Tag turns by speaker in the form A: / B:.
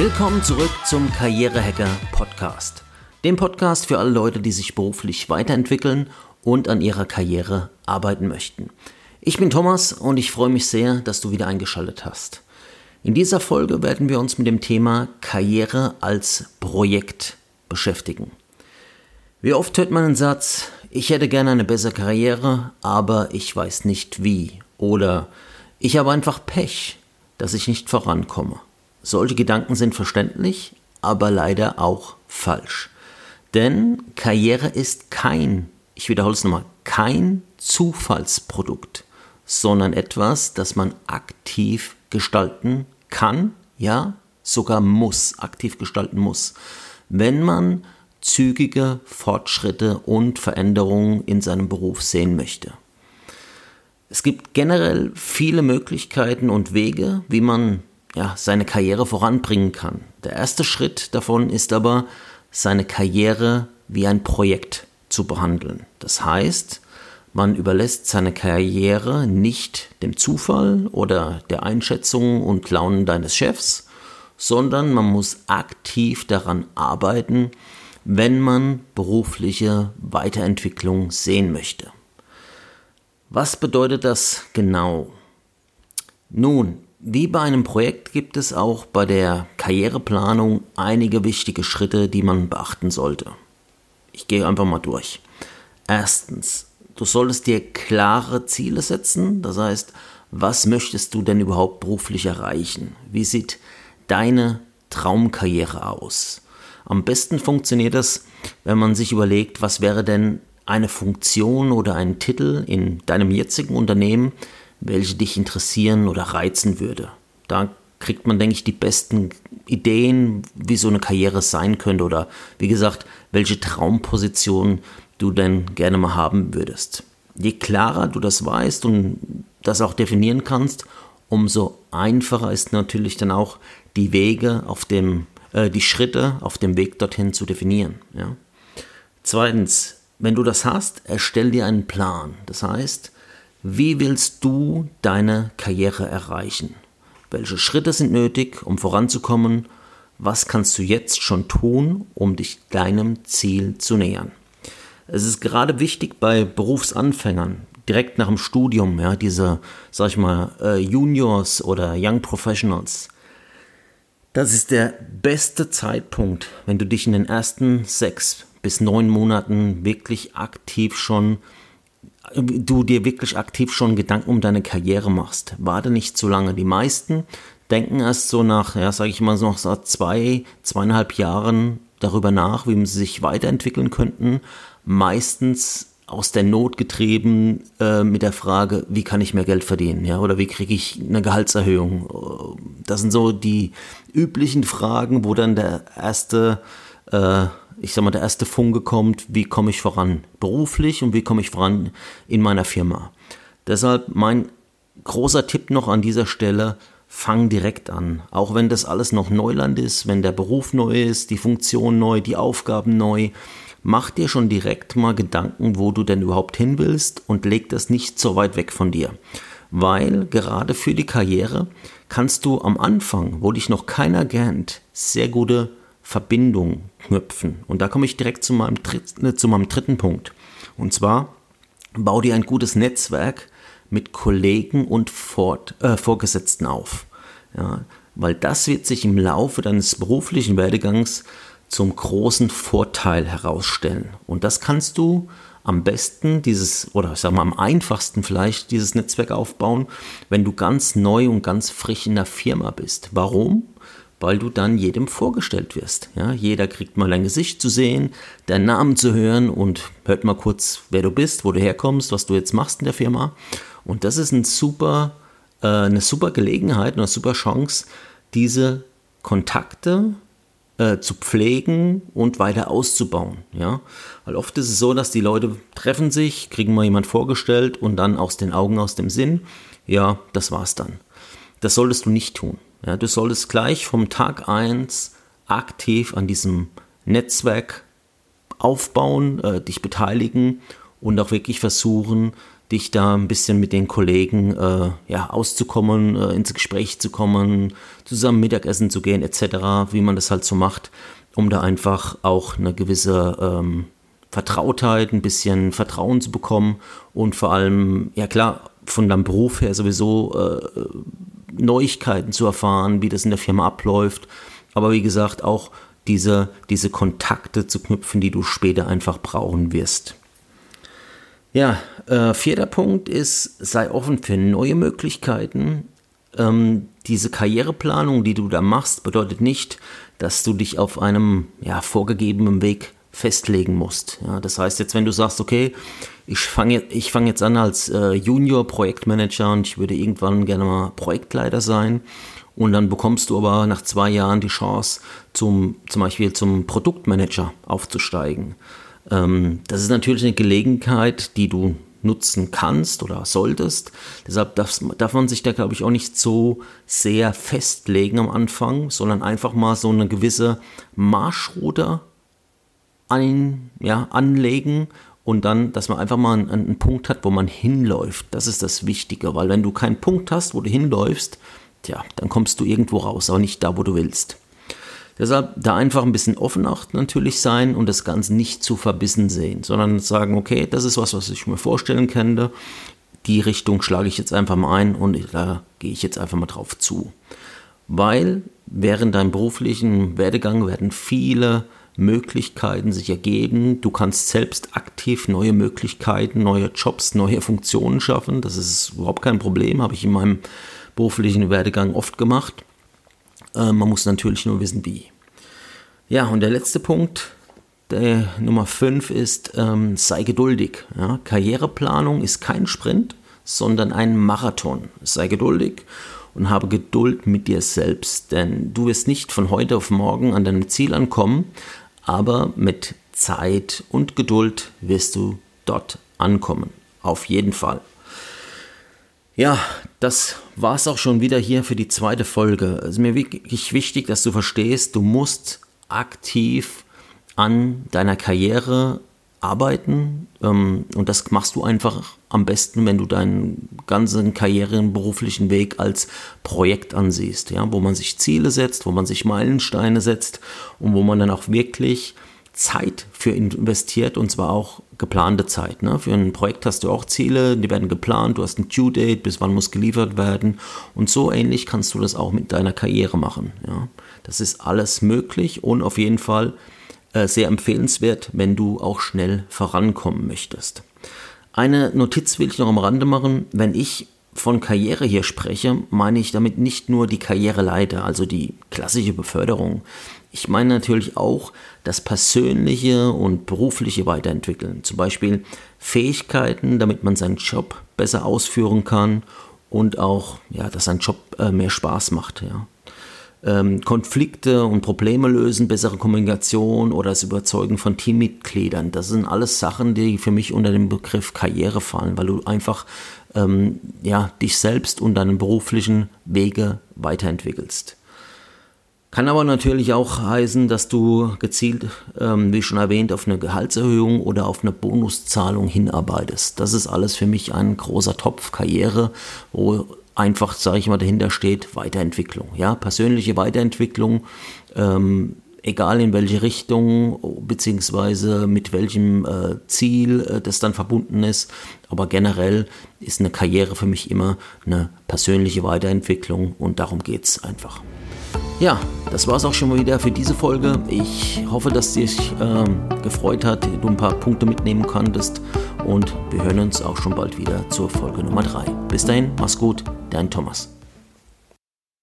A: Willkommen zurück zum Karrierehacker Podcast. Dem Podcast für alle Leute, die sich beruflich weiterentwickeln und an ihrer Karriere arbeiten möchten. Ich bin Thomas und ich freue mich sehr, dass du wieder eingeschaltet hast. In dieser Folge werden wir uns mit dem Thema Karriere als Projekt beschäftigen. Wie oft hört man den Satz, ich hätte gerne eine bessere Karriere, aber ich weiß nicht wie. Oder ich habe einfach Pech, dass ich nicht vorankomme. Solche Gedanken sind verständlich, aber leider auch falsch. Denn Karriere ist kein, ich wiederhole es nochmal, kein Zufallsprodukt, sondern etwas, das man aktiv gestalten kann, ja, sogar muss, aktiv gestalten muss, wenn man zügige Fortschritte und Veränderungen in seinem Beruf sehen möchte. Es gibt generell viele Möglichkeiten und Wege, wie man ja, seine Karriere voranbringen kann. Der erste Schritt davon ist aber, seine Karriere wie ein Projekt zu behandeln. Das heißt, man überlässt seine Karriere nicht dem Zufall oder der Einschätzung und Launen deines Chefs, sondern man muss aktiv daran arbeiten, wenn man berufliche Weiterentwicklung sehen möchte. Was bedeutet das genau? Nun, wie bei einem Projekt gibt es auch bei der Karriereplanung einige wichtige Schritte, die man beachten sollte. Ich gehe einfach mal durch. Erstens, du solltest dir klare Ziele setzen, das heißt, was möchtest du denn überhaupt beruflich erreichen? Wie sieht deine Traumkarriere aus? Am besten funktioniert das, wenn man sich überlegt, was wäre denn eine Funktion oder ein Titel in deinem jetzigen Unternehmen, welche dich interessieren oder reizen würde. Da kriegt man, denke ich, die besten Ideen, wie so eine Karriere sein könnte oder wie gesagt, welche Traumposition du denn gerne mal haben würdest. Je klarer du das weißt und das auch definieren kannst, umso einfacher ist natürlich dann auch die Wege auf dem, äh, die Schritte auf dem Weg dorthin zu definieren. Ja? Zweitens, wenn du das hast, erstell dir einen Plan. Das heißt, wie willst du deine Karriere erreichen? Welche Schritte sind nötig, um voranzukommen? Was kannst du jetzt schon tun, um dich deinem Ziel zu nähern? Es ist gerade wichtig bei Berufsanfängern, direkt nach dem Studium, ja, diese, sag ich mal, äh, Juniors oder Young Professionals. Das ist der beste Zeitpunkt, wenn du dich in den ersten sechs bis neun Monaten wirklich aktiv schon du dir wirklich aktiv schon Gedanken um deine Karriere machst. Warte nicht zu lange. Die meisten denken erst so nach, ja, sage ich mal, so nach zwei, zweieinhalb Jahren darüber nach, wie sie sich weiterentwickeln könnten. Meistens aus der Not getrieben äh, mit der Frage, wie kann ich mehr Geld verdienen, ja, oder wie kriege ich eine Gehaltserhöhung. Das sind so die üblichen Fragen, wo dann der erste äh, ich sag mal, der erste Funke kommt, wie komme ich voran beruflich und wie komme ich voran in meiner Firma. Deshalb mein großer Tipp noch an dieser Stelle, fang direkt an. Auch wenn das alles noch Neuland ist, wenn der Beruf neu ist, die Funktion neu, die Aufgaben neu, mach dir schon direkt mal Gedanken, wo du denn überhaupt hin willst und leg das nicht so weit weg von dir. Weil gerade für die Karriere kannst du am Anfang, wo dich noch keiner kennt, sehr gute Verbindung knüpfen. Und da komme ich direkt zu meinem, äh, zu meinem dritten Punkt. Und zwar, bau dir ein gutes Netzwerk mit Kollegen und Fort, äh, Vorgesetzten auf. Ja, weil das wird sich im Laufe deines beruflichen Werdegangs zum großen Vorteil herausstellen. Und das kannst du am besten dieses, oder ich sag mal am einfachsten vielleicht, dieses Netzwerk aufbauen, wenn du ganz neu und ganz frisch in der Firma bist. Warum? Weil du dann jedem vorgestellt wirst. Ja, jeder kriegt mal ein Gesicht zu sehen, deinen Namen zu hören und hört mal kurz, wer du bist, wo du herkommst, was du jetzt machst in der Firma. Und das ist ein super, äh, eine super Gelegenheit, eine super Chance, diese Kontakte äh, zu pflegen und weiter auszubauen. Ja? Weil oft ist es so, dass die Leute treffen sich, kriegen mal jemand vorgestellt und dann aus den Augen, aus dem Sinn, ja, das war's dann. Das solltest du nicht tun. Ja, du solltest gleich vom Tag 1 aktiv an diesem Netzwerk aufbauen, äh, dich beteiligen und auch wirklich versuchen, dich da ein bisschen mit den Kollegen äh, ja, auszukommen, äh, ins Gespräch zu kommen, zusammen Mittagessen zu gehen, etc., wie man das halt so macht, um da einfach auch eine gewisse ähm, Vertrautheit, ein bisschen Vertrauen zu bekommen und vor allem, ja klar, von deinem Beruf her sowieso äh, Neuigkeiten zu erfahren, wie das in der Firma abläuft, aber wie gesagt auch diese, diese Kontakte zu knüpfen, die du später einfach brauchen wirst. Ja, äh, vierter Punkt ist, sei offen für neue Möglichkeiten. Ähm, diese Karriereplanung, die du da machst, bedeutet nicht, dass du dich auf einem ja, vorgegebenen Weg festlegen musst. Ja, das heißt jetzt, wenn du sagst, okay, ich fange ich fang jetzt an als äh, Junior-Projektmanager und ich würde irgendwann gerne mal Projektleiter sein und dann bekommst du aber nach zwei Jahren die Chance, zum, zum Beispiel zum Produktmanager aufzusteigen. Ähm, das ist natürlich eine Gelegenheit, die du nutzen kannst oder solltest. Deshalb darf, darf man sich da, glaube ich, auch nicht so sehr festlegen am Anfang, sondern einfach mal so eine gewisse Marschroute ein, ja, anlegen und dann, dass man einfach mal einen, einen, Punkt hat, wo man hinläuft. Das ist das Wichtige, weil wenn du keinen Punkt hast, wo du hinläufst, tja, dann kommst du irgendwo raus, aber nicht da, wo du willst. Deshalb da einfach ein bisschen offen auch natürlich sein und das Ganze nicht zu verbissen sehen, sondern sagen, okay, das ist was, was ich mir vorstellen könnte. Die Richtung schlage ich jetzt einfach mal ein und da gehe ich jetzt einfach mal drauf zu. Weil während deinem beruflichen Werdegang werden viele Möglichkeiten sich ergeben. Du kannst selbst aktiv neue Möglichkeiten, neue Jobs, neue Funktionen schaffen. Das ist überhaupt kein Problem, habe ich in meinem beruflichen Werdegang oft gemacht. Äh, man muss natürlich nur wissen, wie. Ja, und der letzte Punkt, der Nummer 5 ist, ähm, sei geduldig. Ja? Karriereplanung ist kein Sprint, sondern ein Marathon. Sei geduldig und habe Geduld mit dir selbst, denn du wirst nicht von heute auf morgen an deinem Ziel ankommen, aber mit Zeit und Geduld wirst du dort ankommen. Auf jeden Fall. Ja, das war es auch schon wieder hier für die zweite Folge. Es ist mir wirklich wichtig, dass du verstehst, du musst aktiv an deiner Karriere arbeiten. Ähm, und das machst du einfach am besten, wenn du deinen ganzen karrieren beruflichen Weg als Projekt ansiehst, ja, wo man sich Ziele setzt, wo man sich Meilensteine setzt und wo man dann auch wirklich Zeit für investiert und zwar auch geplante Zeit. Ne? Für ein Projekt hast du auch Ziele, die werden geplant, du hast ein Due Date, bis wann muss geliefert werden und so ähnlich kannst du das auch mit deiner Karriere machen. Ja? Das ist alles möglich und auf jeden Fall sehr empfehlenswert, wenn du auch schnell vorankommen möchtest. Eine Notiz will ich noch am Rande machen. Wenn ich von Karriere hier spreche, meine ich damit nicht nur die Karriereleiter, also die klassische Beförderung. Ich meine natürlich auch das persönliche und berufliche Weiterentwickeln. Zum Beispiel Fähigkeiten, damit man seinen Job besser ausführen kann und auch, ja, dass sein Job äh, mehr Spaß macht. Ja ähm, Konflikte und Probleme lösen, bessere Kommunikation oder das Überzeugen von Teammitgliedern. Das sind alles Sachen, die für mich unter den Begriff Karriere fallen, weil du einfach ähm, ja, dich selbst und deinen beruflichen Wege weiterentwickelst. Kann aber natürlich auch heißen, dass du gezielt, ähm, wie schon erwähnt, auf eine Gehaltserhöhung oder auf eine Bonuszahlung hinarbeitest. Das ist alles für mich ein großer Topf Karriere, wo einfach, sage ich mal, dahinter steht Weiterentwicklung. Ja, persönliche Weiterentwicklung, ähm, egal in welche Richtung, beziehungsweise mit welchem äh, Ziel äh, das dann verbunden ist. Aber generell ist eine Karriere für mich immer eine persönliche Weiterentwicklung und darum geht es einfach. Ja, das war es auch schon mal wieder für diese Folge. Ich hoffe, dass dich ähm, gefreut hat, du ein paar Punkte mitnehmen konntest und wir hören uns auch schon bald wieder zur Folge Nummer 3. Bis dahin, mach's gut, dein Thomas.